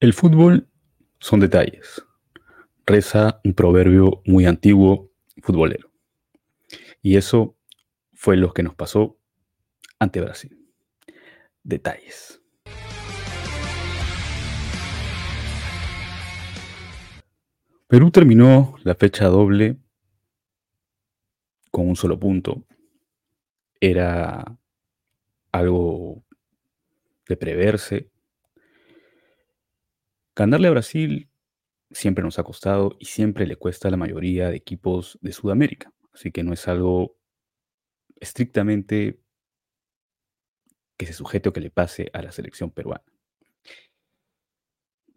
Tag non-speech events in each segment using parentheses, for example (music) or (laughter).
El fútbol son detalles. Reza un proverbio muy antiguo futbolero. Y eso fue lo que nos pasó ante Brasil. Detalles. Perú terminó la fecha doble con un solo punto. Era algo de preverse. Ganarle a Brasil siempre nos ha costado y siempre le cuesta a la mayoría de equipos de Sudamérica. Así que no es algo estrictamente que se sujete o que le pase a la selección peruana.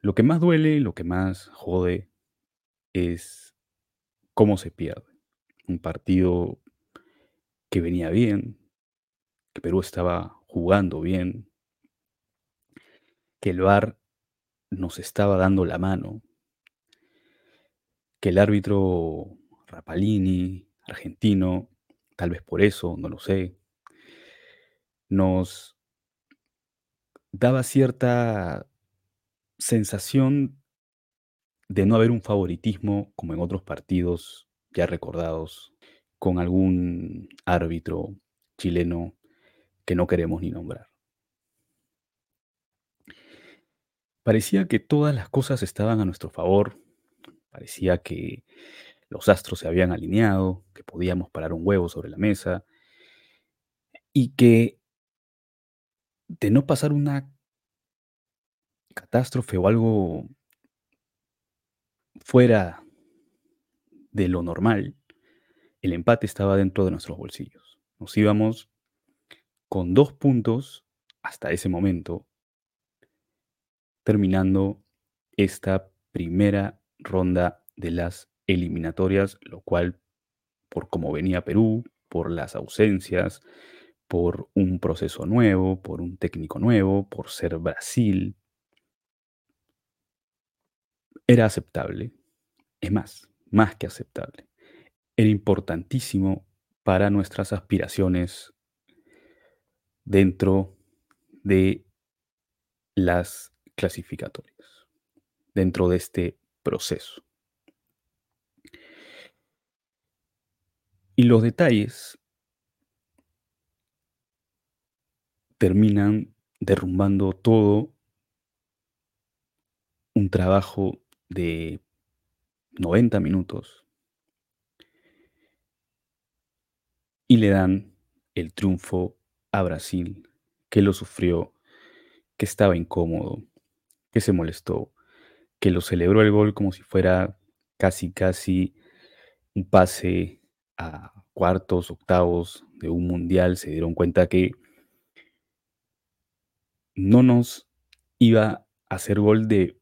Lo que más duele, lo que más jode es cómo se pierde. Un partido que venía bien, que Perú estaba jugando bien, que el VAR nos estaba dando la mano, que el árbitro Rapalini, argentino, tal vez por eso, no lo sé, nos daba cierta sensación de no haber un favoritismo como en otros partidos ya recordados con algún árbitro chileno que no queremos ni nombrar. Parecía que todas las cosas estaban a nuestro favor, parecía que los astros se habían alineado, que podíamos parar un huevo sobre la mesa y que de no pasar una catástrofe o algo fuera de lo normal, el empate estaba dentro de nuestros bolsillos. Nos íbamos con dos puntos hasta ese momento terminando esta primera ronda de las eliminatorias, lo cual, por cómo venía Perú, por las ausencias, por un proceso nuevo, por un técnico nuevo, por ser Brasil, era aceptable. Es más, más que aceptable. Era importantísimo para nuestras aspiraciones dentro de las clasificatorias dentro de este proceso. Y los detalles terminan derrumbando todo un trabajo de 90 minutos y le dan el triunfo a Brasil, que lo sufrió, que estaba incómodo, que se molestó, que lo celebró el gol como si fuera casi, casi un pase a cuartos, octavos de un mundial, se dieron cuenta que no nos iba a hacer gol de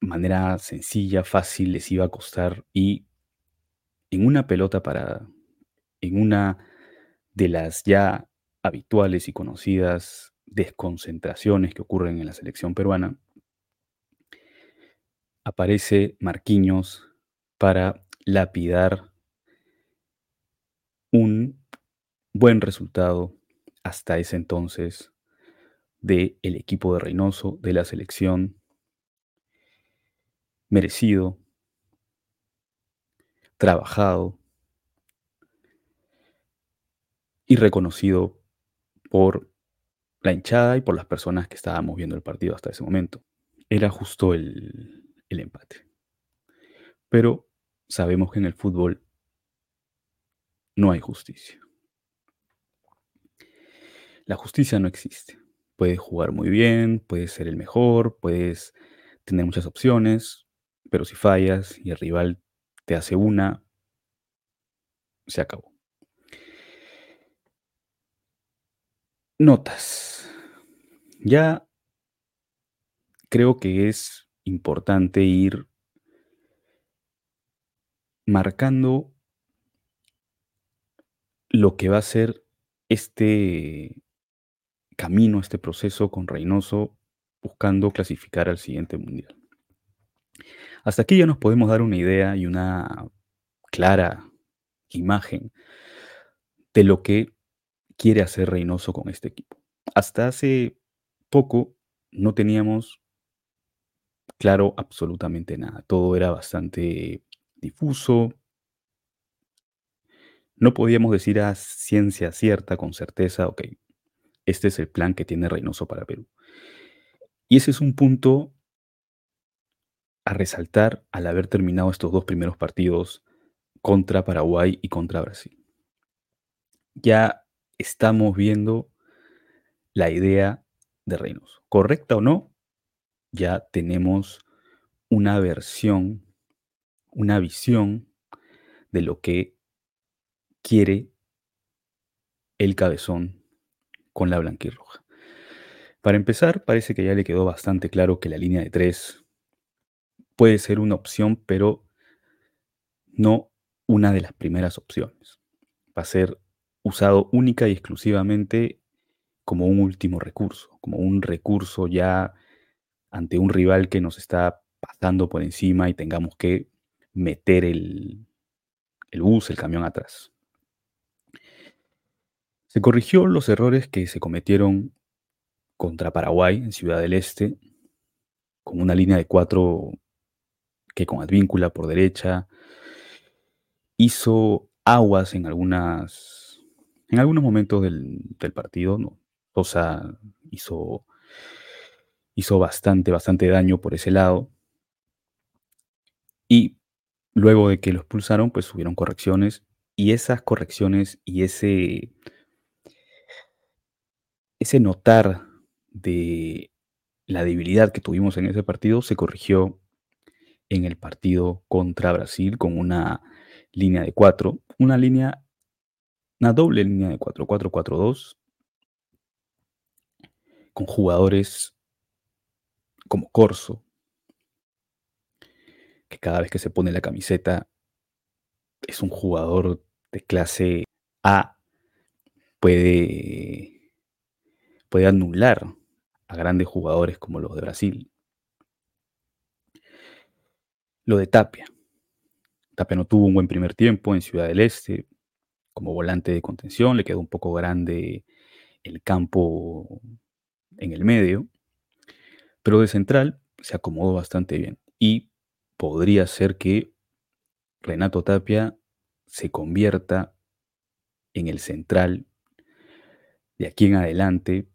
manera sencilla, fácil, les iba a costar y en una pelota parada, en una de las ya habituales y conocidas desconcentraciones que ocurren en la selección peruana, aparece Marquinhos para lapidar un buen resultado hasta ese entonces del el equipo de Reynoso, de la selección, merecido, trabajado y reconocido por la hinchada y por las personas que estábamos viendo el partido hasta ese momento. Era justo el, el empate. Pero sabemos que en el fútbol no hay justicia. La justicia no existe. Puedes jugar muy bien, puedes ser el mejor, puedes tener muchas opciones, pero si fallas y el rival te hace una, se acabó. Notas. Ya creo que es importante ir marcando lo que va a ser este camino, este proceso con Reynoso buscando clasificar al siguiente mundial. Hasta aquí ya nos podemos dar una idea y una clara imagen de lo que quiere hacer Reynoso con este equipo. Hasta hace poco no teníamos claro absolutamente nada. Todo era bastante difuso. No podíamos decir a ciencia cierta, con certeza, ok, este es el plan que tiene Reynoso para Perú. Y ese es un punto a resaltar al haber terminado estos dos primeros partidos contra Paraguay y contra Brasil. Ya estamos viendo la idea de Reynoso. Correcta o no, ya tenemos una versión, una visión de lo que quiere el cabezón con la blanquirroja. Para empezar, parece que ya le quedó bastante claro que la línea de tres puede ser una opción, pero no una de las primeras opciones. Va a ser usado única y exclusivamente como un último recurso, como un recurso ya ante un rival que nos está pasando por encima y tengamos que meter el, el bus, el camión atrás. Se corrigió los errores que se cometieron contra Paraguay en Ciudad del Este, con una línea de cuatro que con Advíncula por derecha hizo aguas en algunas en algunos momentos del, partido, ¿no? Sosa hizo hizo bastante bastante daño por ese lado. Y luego de que lo expulsaron, pues hubieron correcciones y esas correcciones y ese ese notar de la debilidad que tuvimos en ese partido se corrigió en el partido contra Brasil con una línea de cuatro, una línea, una doble línea de cuatro, 4-4-2, con jugadores como Corso, que cada vez que se pone la camiseta es un jugador de clase A, puede, puede anular a grandes jugadores como los de Brasil. Lo de Tapia. Tapia no tuvo un buen primer tiempo en Ciudad del Este como volante de contención, le quedó un poco grande el campo en el medio, pero de central se acomodó bastante bien y podría ser que Renato Tapia se convierta en el central de aquí en adelante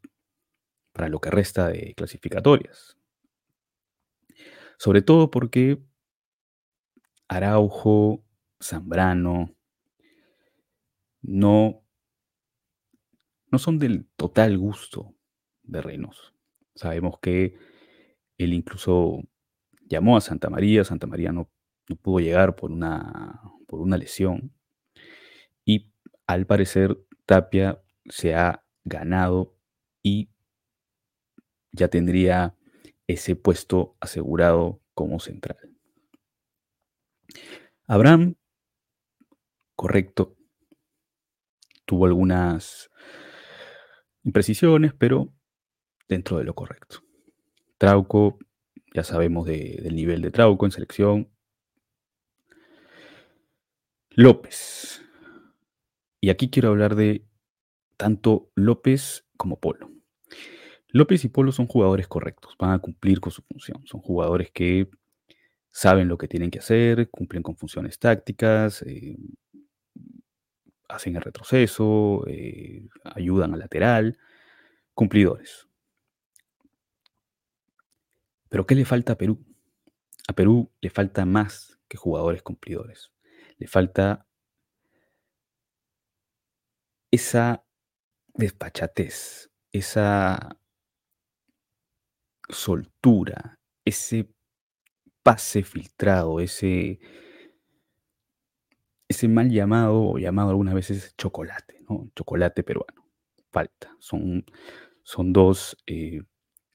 para lo que resta de clasificatorias. Sobre todo porque Araujo, Zambrano, no, no son del total gusto de Reynoso. Sabemos que él incluso llamó a Santa María, Santa María no, pudo llegar por una, por una lesión y al parecer Tapia se ha ganado y ya tendría ese puesto asegurado como central. Abraham, correcto, tuvo algunas imprecisiones, pero dentro de lo correcto. Trauco, ya sabemos del nivel de Trauco en selección. López. Y aquí quiero hablar de tanto López como Polo. López y Polo son jugadores correctos, van a cumplir con su función. Son jugadores que saben lo que tienen que hacer, cumplen con funciones tácticas, eh, hacen el retroceso, eh, ayudan al lateral, cumplidores. Pero ¿qué le falta a Perú? A Perú le falta más que jugadores cumplidores. Le falta esa despachatez, esa soltura, ese pase filtrado, ese, ese mal llamado o llamado algunas veces chocolate, ¿no? Chocolate peruano. Falta. Son, son dos eh,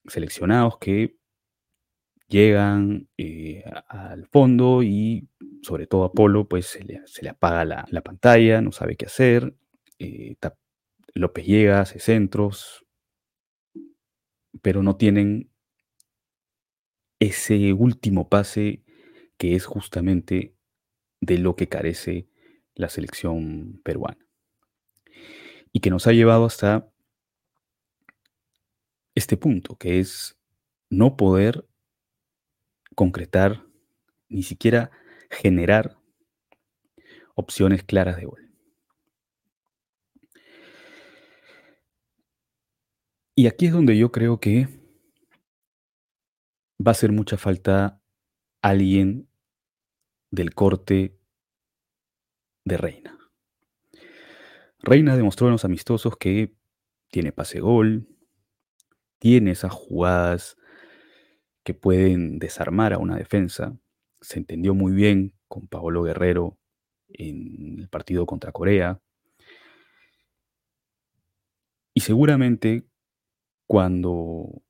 seleccionados que llegan eh, al fondo y sobre todo a Polo pues se le, apaga la, pantalla, no sabe qué hacer. Eh, López llega, hace centros, pero no tienen ese último pase que es justamente de lo que carece la selección peruana. Y que nos ha llevado hasta este punto, que es no poder concretar, ni siquiera generar opciones claras de gol. Y aquí es donde yo creo que va a hacer mucha falta alguien del corte de Reina. Reina demostró en los amistosos que tiene pase gol, tiene esas jugadas que pueden desarmar a una defensa. Se entendió muy bien con Paolo Guerrero en el partido contra Corea. Y seguramente cuando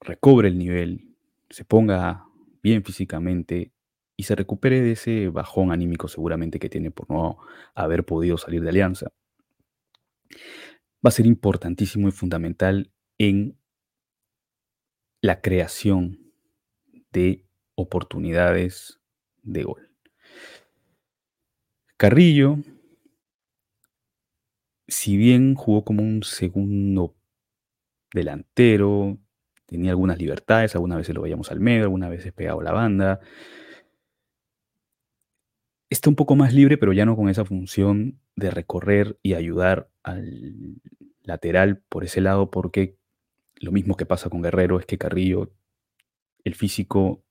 recobre el nivel, se ponga bien físicamente y se recupere de ese bajón anímico seguramente que tiene por no haber podido salir de alianza, va a ser importantísimo y fundamental en la creación de oportunidades de gol. Carrillo, si bien jugó como un segundo delantero, tenía algunas libertades, algunas veces lo veíamos al medio, algunas veces pegado a la banda. Está un poco más libre, pero ya no con esa función de recorrer y ayudar al lateral por ese lado, porque lo mismo que pasa con Guerrero es que Carrillo, el físico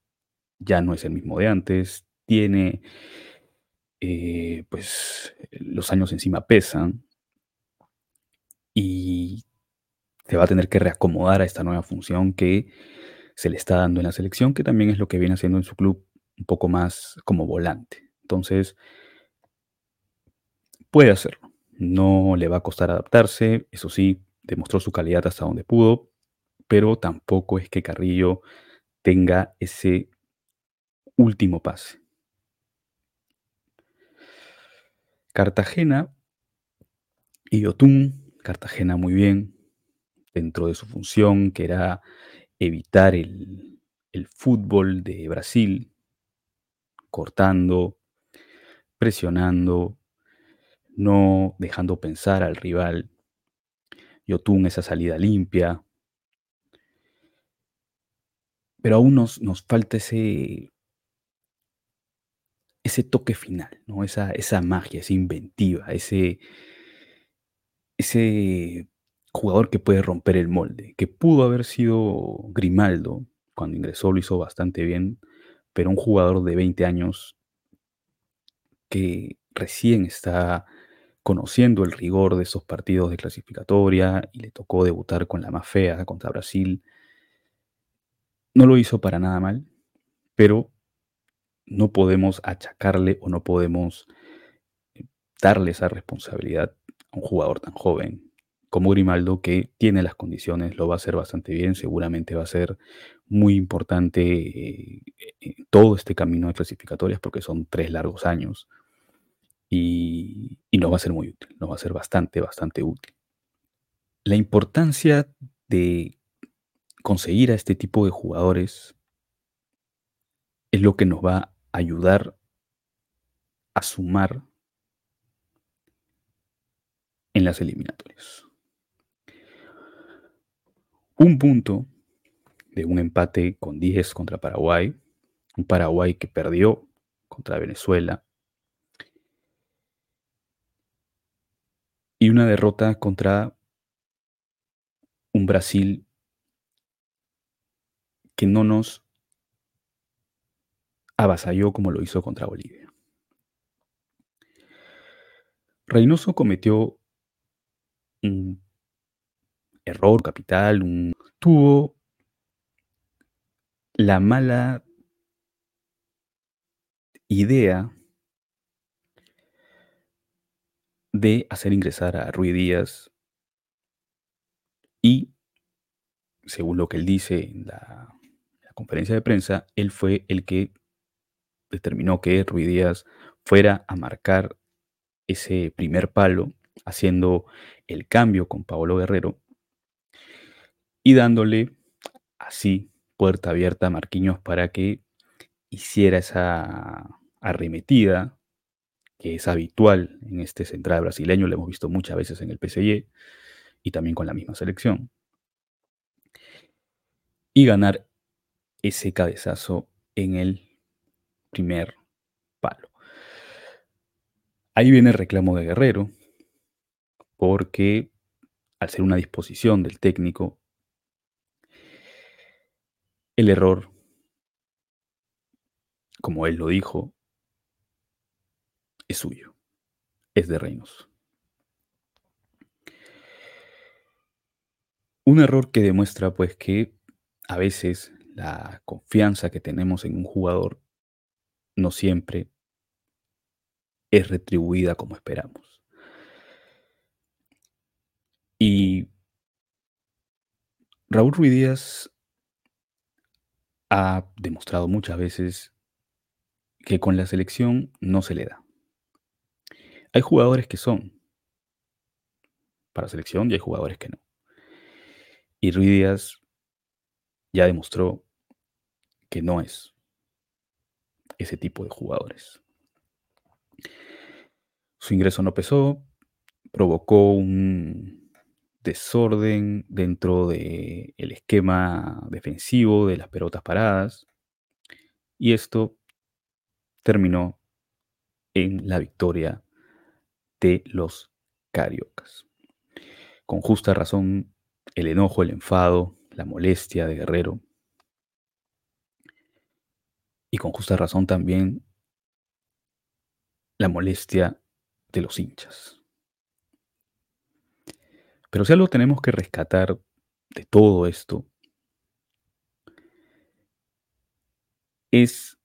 ya no es el mismo de antes, tiene, eh, pues los años encima pesan y se va a tener que reacomodar a esta nueva función que se le está dando en la selección, que también es lo que viene haciendo en su club un poco más como volante. Entonces, puede hacerlo. No le va a costar adaptarse, eso sí, demostró su calidad hasta donde pudo, pero tampoco es que Carrillo tenga ese último pase. Cartagena y Otún, Cartagena muy bien, dentro de su función, que era evitar el, fútbol de Brasil, cortando, presionando, no dejando pensar al rival. Yotun esa salida limpia. Pero aún nos, nos falta ese, ese toque final, ¿no? esa, esa magia, esa inventiva, ese, ese jugador que puede romper el molde, que pudo haber sido Grimaldo, cuando ingresó lo hizo bastante bien, pero un jugador de 20 años que recién está conociendo el rigor de esos partidos de clasificatoria y le tocó debutar con la más fea contra Brasil. No lo hizo para nada mal, pero no podemos achacarle o no podemos eh, darle esa responsabilidad a un jugador tan joven como Grimaldo, que tiene las condiciones, lo va a hacer bastante bien, seguramente va a ser muy importante eh, eh, todo este camino de clasificatorias, porque son tres largos años, y, y nos va a ser muy útil, nos va a ser bastante, bastante útil. La importancia de conseguir a este tipo de jugadores es lo que nos va a ayudar a sumar en las eliminatorias. Un punto de un empate con 10 contra Paraguay, un Paraguay que perdió contra Venezuela, y una derrota contra un Brasil que no nos avasalló como lo hizo contra Bolivia. Reynoso cometió un error capital, un, tuvo la mala idea de hacer ingresar a Rui Díaz y, según lo que él dice en la, la, conferencia de prensa, él fue el que determinó que Rui Díaz fuera a marcar ese primer palo, haciendo el cambio con Paolo Guerrero y dándole así puerta abierta a Marquinhos para que hiciera esa arremetida que es habitual en este central brasileño, lo hemos visto muchas veces en el PSG y también con la misma selección. Y ganar ese cabezazo en el primer palo. Ahí viene el reclamo de Guerrero, porque al ser una disposición del técnico, el error, como él lo dijo, es suyo, es de Reynoso. Un error que demuestra pues que a veces la confianza que tenemos en un jugador no siempre es retribuida como esperamos. Y Raúl Ruiz Díaz ha demostrado muchas veces que con la selección no se le da. Hay jugadores que son para selección y hay jugadores que no. Y Ruiz Díaz ya demostró que no es ese tipo de jugadores. Su ingreso no pesó, provocó un desorden dentro del esquema defensivo de las pelotas paradas y esto terminó en la victoria de los cariocas. Con justa razón, el enojo, el enfado, la molestia de Guerrero y con justa razón también la molestia de los hinchas. Pero si algo tenemos que rescatar de todo esto es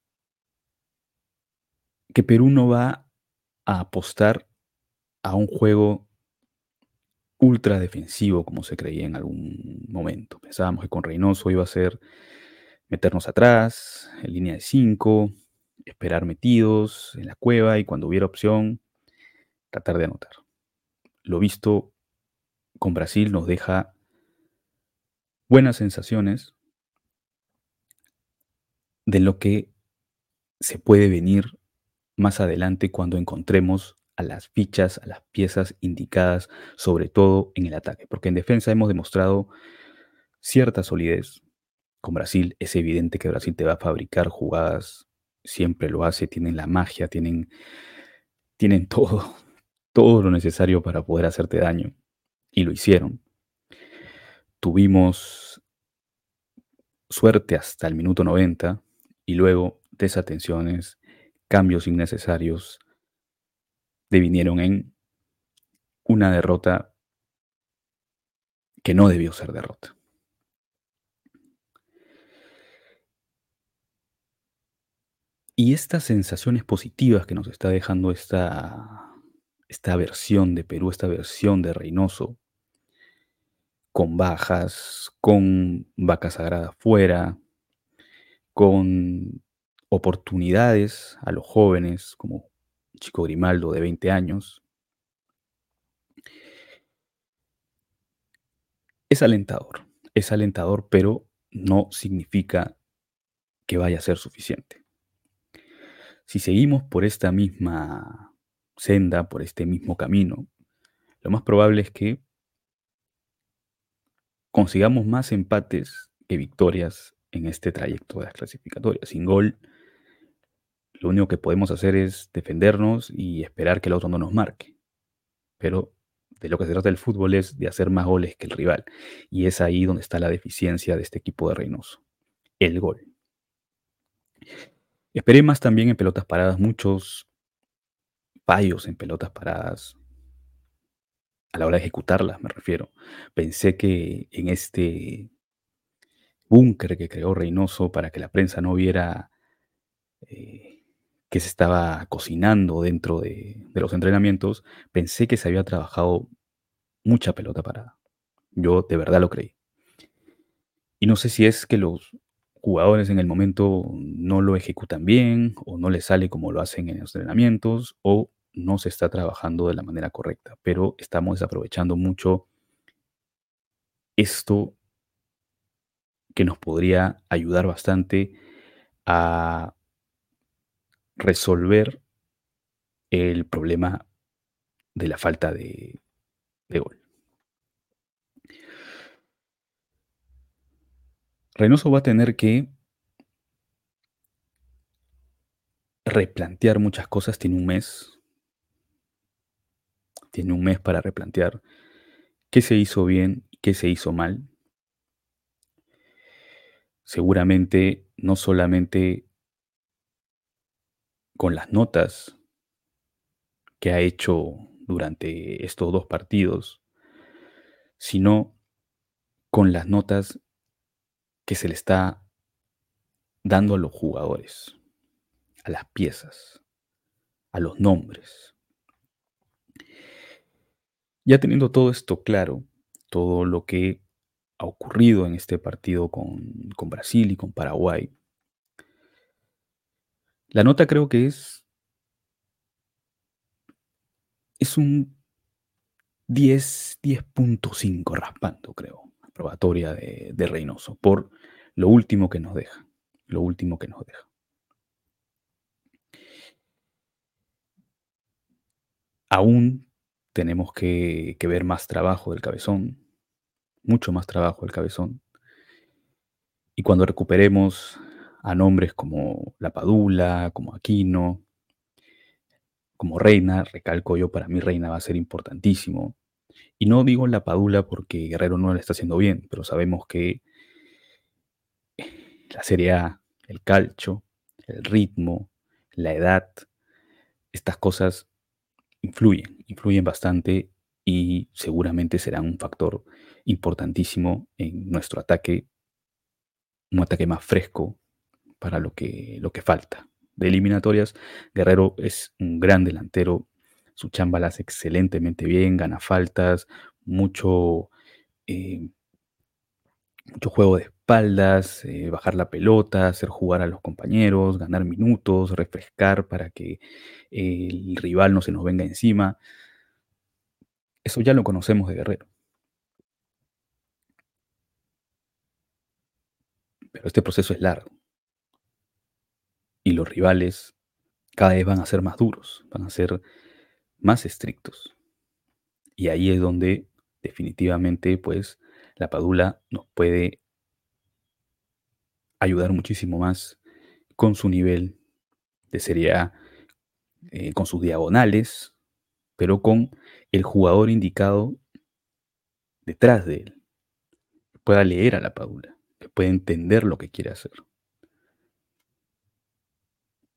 que Perú no va a apostar a un juego ultra defensivo como se creía en algún momento. Pensábamos que con Reynoso iba a ser meternos atrás, en línea de 5, esperar metidos en la cueva y cuando hubiera opción, tratar de anotar. Lo visto con Brasil nos deja buenas sensaciones de lo que se puede venir más adelante cuando encontremos a las fichas, a las piezas indicadas, sobre todo en el ataque, porque en defensa hemos demostrado cierta solidez. Con Brasil es evidente que Brasil te va a fabricar jugadas, siempre lo hace, tienen la magia, tienen, tienen (laughs) todo, todo lo necesario para poder hacerte daño. Y lo hicieron. Tuvimos suerte hasta el minuto 90 y luego desatenciones, cambios innecesarios, devinieron en una derrota que no debió ser derrota. Y estas sensaciones positivas que nos está dejando esta, esta versión de Perú, esta versión de Reynoso, con bajas, con vaca sagrada fuera, con oportunidades a los jóvenes, como Chico Grimaldo de 20 años, es alentador, es alentador, pero no significa que vaya a ser suficiente. Si seguimos por esta misma senda, por este mismo camino, lo más probable es que consigamos más empates que victorias en este trayecto de las clasificatorias. Sin gol, lo único que podemos hacer es defendernos y esperar que el otro no nos marque. Pero de lo que se trata el fútbol es de hacer más goles que el rival. Y es ahí donde está la deficiencia de este equipo de Reynoso. El gol. Esperé más también en pelotas paradas, muchos fallos en pelotas paradas. A la hora de ejecutarlas, me refiero. Pensé que en este búnker que creó Reynoso para que la prensa no viera eh, que se estaba cocinando dentro de, los entrenamientos, pensé que se había trabajado mucha pelota parada. Yo de verdad lo creí. Y no sé si es que los jugadores en el momento no lo ejecutan bien o no les sale como lo hacen en los entrenamientos o no se está trabajando de la manera correcta, pero estamos desaprovechando mucho esto que nos podría ayudar bastante a resolver el problema de la falta de, gol. Reynoso va a tener que replantear muchas cosas, tiene un mes. Tiene un mes para replantear qué se hizo bien, qué se hizo mal. Seguramente no solamente con las notas que ha hecho durante estos dos partidos, sino con las notas que se le está dando a los jugadores, a las piezas, a los nombres. Ya teniendo todo esto claro, todo lo que ha ocurrido en este partido con, con Brasil y con Paraguay, la nota creo que es, es un 10, 10.5 raspando, creo, de Reynoso, por lo último que nos deja, lo último que nos deja. Aún tenemos que, que ver más trabajo del cabezón, mucho más trabajo del cabezón. Y cuando recuperemos a nombres como La Padula, como Aquino, como Reina, recalco yo, para mí Reina va a ser importantísimo. Y no digo La Padula porque Guerrero no le está haciendo bien, pero sabemos que la Serie A, el calcho, el ritmo, la edad, estas cosas influyen, influyen bastante y seguramente serán un factor importantísimo en nuestro ataque, un ataque más fresco para lo que, lo que falta. De eliminatorias, Guerrero es un gran delantero, su chamba excelentemente bien, gana faltas, mucho, eh, mucho juego de espaldas, eh, bajar la pelota, hacer jugar a los compañeros, ganar minutos, refrescar para que el rival no se nos venga encima. Eso ya lo conocemos de Guerrero. Pero este proceso es largo. Y los rivales cada vez van a ser más duros, van a ser más estrictos. Y ahí es donde definitivamente pues la Padula nos puede ayudar muchísimo más con su nivel de Serie A, eh, con sus diagonales, pero con el jugador indicado detrás de él, que pueda leer a la Padula, que pueda entender lo que quiere hacer.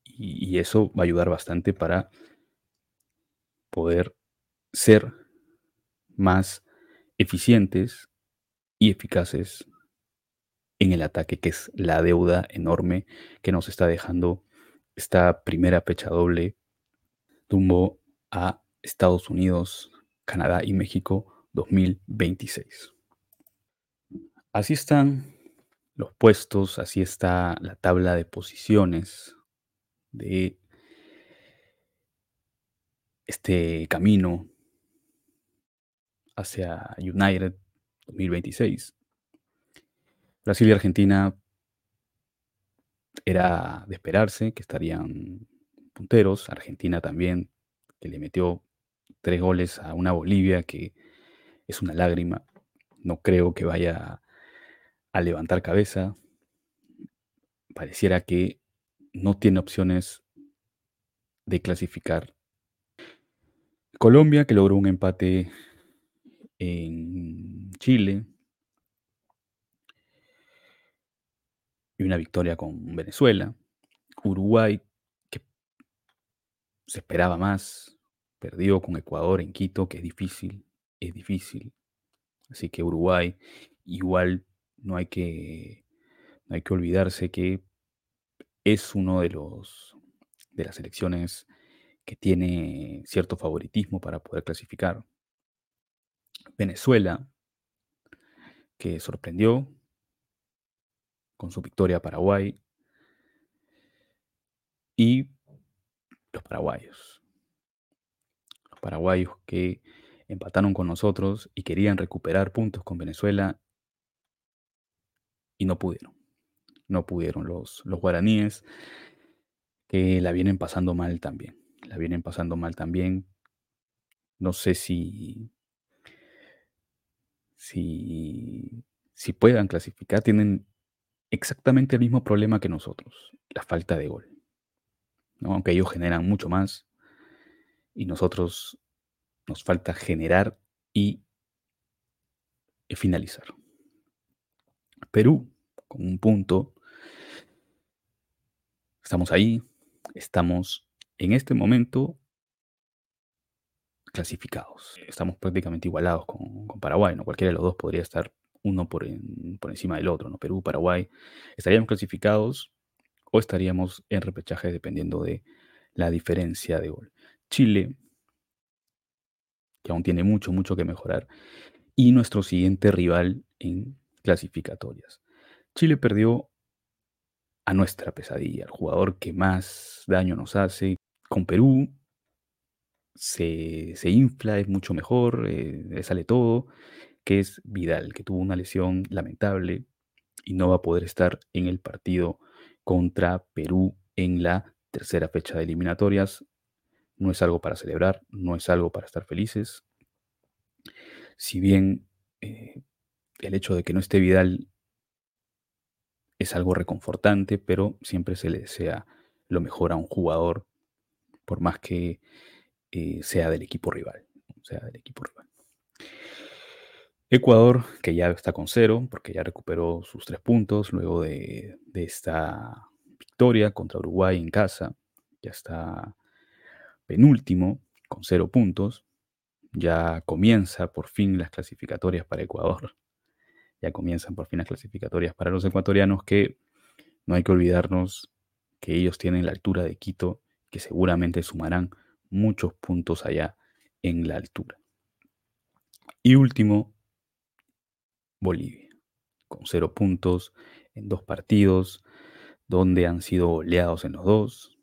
Y, y eso va a ayudar bastante para poder ser más eficientes y eficaces en el ataque, que es la deuda enorme que nos está dejando esta primera fecha doble rumbo a Estados Unidos, Canadá y México 2026. Así están los puestos, así está la tabla de posiciones de este camino hacia United 2026. Brasil y Argentina era de esperarse que estarían punteros. Argentina también, que le metió tres goles a una Bolivia que es una lágrima. No creo que vaya a levantar cabeza. Pareciera que no tiene opciones de clasificar. Colombia, que logró un empate en Chile, y una victoria con Venezuela. Uruguay, que se esperaba más, perdió con Ecuador en Quito, que es difícil, es difícil. Así que Uruguay, igual no hay que, no hay que olvidarse que es uno de los de las selecciones que tiene cierto favoritismo para poder clasificar. Venezuela, que sorprendió, con su victoria a Paraguay. Y los paraguayos. Los paraguayos que empataron con nosotros y querían recuperar puntos con Venezuela y no pudieron. No pudieron los, los guaraníes que la vienen pasando mal también. La vienen pasando mal también. No sé si, si, si puedan clasificar. Tienen exactamente el mismo problema que nosotros, la falta de gol. aunque ellos generan mucho más y nosotros nos falta generar y finalizar. Perú, con un punto, estamos ahí, estamos en este momento clasificados. Estamos prácticamente igualados con, Paraguay, ¿no? Cualquiera de los dos podría estar uno por, encima del otro, ¿no? Perú, Paraguay. Estaríamos clasificados o estaríamos en repechaje dependiendo de la diferencia de gol. Chile, que aún tiene mucho, mucho que mejorar. Y nuestro siguiente rival en clasificatorias. Chile perdió a nuestra pesadilla, al jugador que más daño nos hace. Con Perú se, infla, es mucho mejor, eh, sale todo, que es Vidal, que tuvo una lesión lamentable y no va a poder estar en el partido contra Perú en la tercera fecha de eliminatorias. No es algo para celebrar, no es algo para estar felices. Si bien eh, el hecho de que no esté Vidal es algo reconfortante, pero siempre se le desea lo mejor a un jugador, por más que eh, sea del equipo rival. Sea del equipo rival. Ecuador, que ya está con cero, porque ya recuperó sus tres puntos luego de, esta victoria contra Uruguay en casa. Ya está penúltimo con cero puntos. Ya comienza por fin las clasificatorias para Ecuador. Ya comienzan por fin las clasificatorias para los ecuatorianos que no hay que olvidarnos que ellos tienen la altura de Quito, que seguramente sumarán muchos puntos allá en la altura. Y último, Bolivia, con cero puntos en dos partidos, donde han sido oleados en los dos.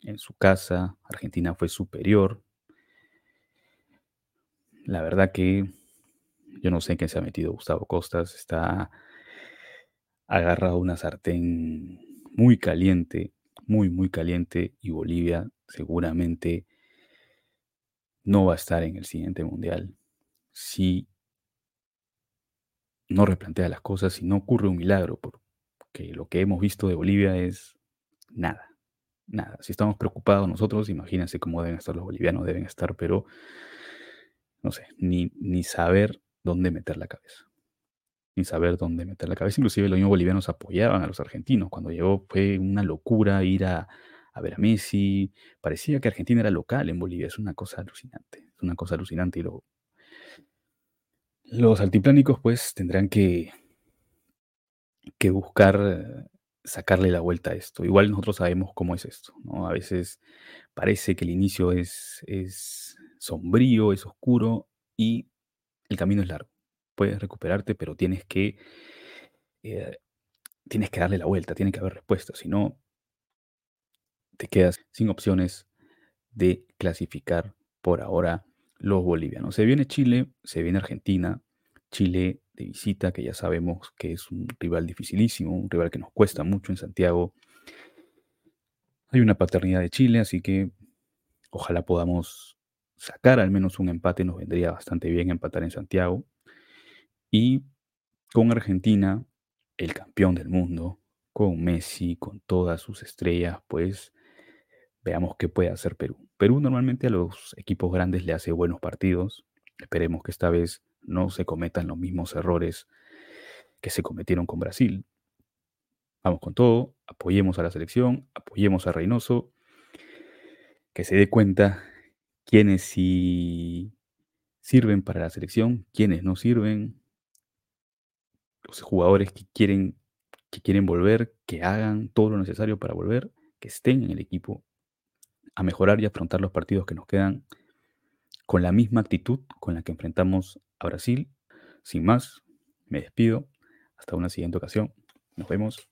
En su casa, Argentina fue superior. La verdad que yo no sé en qué se ha metido Gustavo Costas. Está agarrado una sartén muy caliente, muy, muy caliente. Y Bolivia seguramente no va a estar en el siguiente mundial si no replantea las cosas, si no ocurre un milagro, porque lo que hemos visto de Bolivia es nada, nada. Si estamos preocupados nosotros, imagínense cómo deben estar los bolivianos, deben estar, pero no sé, ni, ni saber dónde meter la cabeza. Ni saber dónde meter la cabeza. Inclusive los mismos bolivianos apoyaban a los argentinos. Cuando llegó fue una locura ir a, a ver a Messi. Parecía que Argentina era local en Bolivia. Es una cosa alucinante. Es una cosa alucinante y lo, los altiplánicos pues tendrán que, que buscar sacarle la vuelta a esto. Igual nosotros sabemos cómo es esto, ¿no? A veces parece que el inicio es, es sombrío, es oscuro y el camino es largo. Puedes recuperarte, pero tienes que, eh, tienes que darle la vuelta, tiene que haber respuesta, si no, te quedas sin opciones de clasificar por ahora los bolivianos. Se viene Chile, se viene Argentina, Chile de visita, que ya sabemos que es un rival dificilísimo, un rival que nos cuesta mucho en Santiago. Hay una paternidad de Chile, así que ojalá podamos sacar al menos un empate, nos vendría bastante bien empatar en Santiago. Y con Argentina, el campeón del mundo, con Messi, con todas sus estrellas, pues veamos qué puede hacer Perú. Perú normalmente a los equipos grandes le hace buenos partidos. Esperemos que esta vez no se cometan los mismos errores que se cometieron con Brasil. Vamos con todo, apoyemos a la selección, apoyemos a Reynoso, que se dé cuenta quiénes sí sirven para la selección, quiénes no sirven, los jugadores que quieren, que quieren volver, que hagan todo lo necesario para volver, que estén en el equipo a mejorar y afrontar los partidos que nos quedan con la misma actitud con la que enfrentamos a Brasil. Sin más, me despido. Hasta una siguiente ocasión. Nos vemos.